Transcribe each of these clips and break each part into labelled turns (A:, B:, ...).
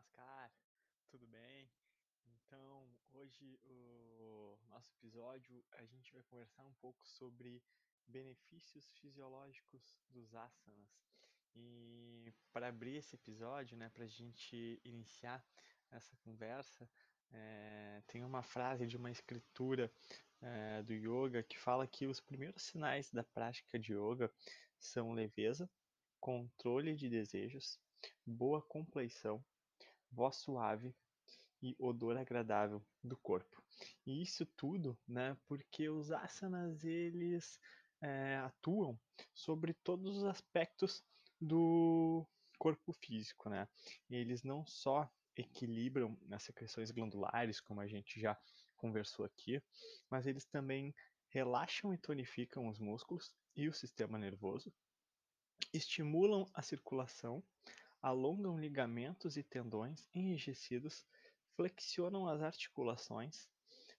A: Namaskar, tudo bem? Então, hoje o nosso episódio a gente vai conversar um pouco sobre benefícios fisiológicos dos asanas. E para abrir esse episódio, né, para a gente iniciar essa conversa, é, tem uma frase de uma escritura é, do yoga que fala que os primeiros sinais da prática de yoga são leveza, controle de desejos, boa compleição, voz suave e odor agradável do corpo. E isso tudo, né, porque os asanas eles é, atuam sobre todos os aspectos do corpo físico, né? Eles não só equilibram as secreções glandulares, como a gente já conversou aqui, mas eles também relaxam e tonificam os músculos e o sistema nervoso, estimulam a circulação, alongam ligamentos e tendões enrijecidos, flexionam as articulações,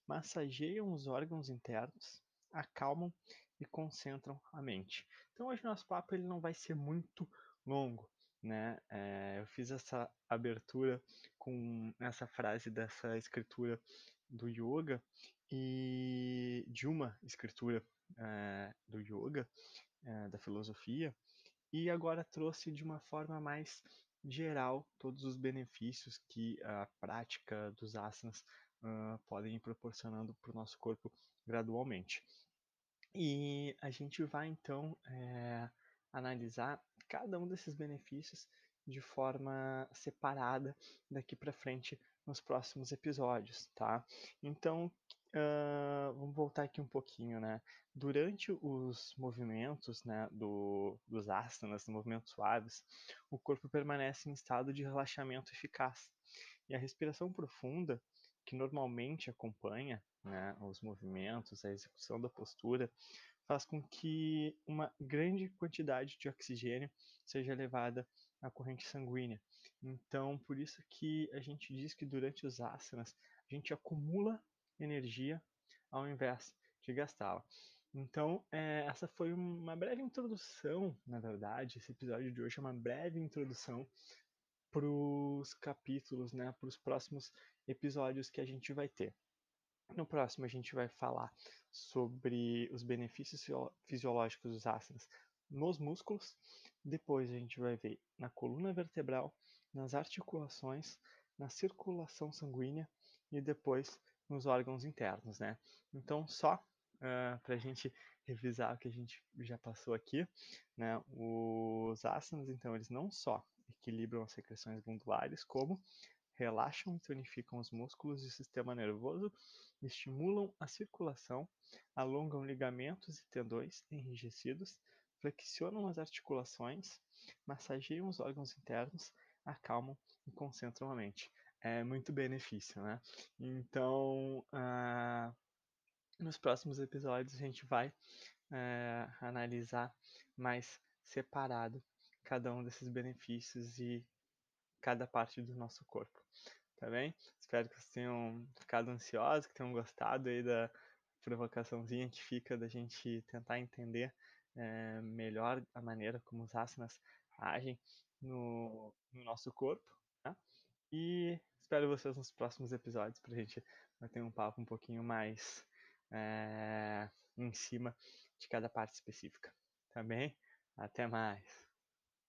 A: massageiam os órgãos internos, acalmam e concentram a mente. Então hoje nosso papo ele não vai ser muito longo, né? É, eu fiz essa abertura com essa frase dessa escritura do yoga e de uma escritura é, do yoga, é, da filosofia, e agora trouxe de uma forma mais geral todos os benefícios que a prática dos asanas uh, podem ir proporcionando para o nosso corpo gradualmente. E a gente vai então é, analisar cada um desses benefícios de forma separada daqui para frente nos próximos episódios, tá? Então, uh, voltar aqui um pouquinho, né? Durante os movimentos, né, do, dos asanas, movimentos suaves, o corpo permanece em estado de relaxamento eficaz. E a respiração profunda, que normalmente acompanha né, os movimentos, a execução da postura, faz com que uma grande quantidade de oxigênio seja levada à corrente sanguínea. Então, por isso que a gente diz que durante os asanas a gente acumula energia ao invés de gastá-la. Então, é, essa foi uma breve introdução, na verdade, esse episódio de hoje é uma breve introdução para os capítulos, né, para os próximos episódios que a gente vai ter. No próximo, a gente vai falar sobre os benefícios fisiológicos dos asanas nos músculos. Depois, a gente vai ver na coluna vertebral, nas articulações, na circulação sanguínea e depois nos órgãos internos, né? Então, só uh, para a gente revisar o que a gente já passou aqui, né? Os asanas, então, eles não só equilibram as secreções glandulares, como relaxam e tonificam os músculos e o sistema nervoso, estimulam a circulação, alongam ligamentos e tendões enrijecidos, flexionam as articulações, massageiam os órgãos internos, acalmam e concentram a mente. É muito benefício, né? Então, uh, nos próximos episódios a gente vai uh, analisar mais separado cada um desses benefícios e cada parte do nosso corpo. Tá bem? Espero que vocês tenham ficado ansiosos, que tenham gostado aí da provocaçãozinha que fica da gente tentar entender é, melhor a maneira como os asanas agem no, no nosso corpo. Né? E espero vocês nos próximos episódios para a gente ter um papo um pouquinho mais é, em cima de cada parte específica. Tá bem? Até mais!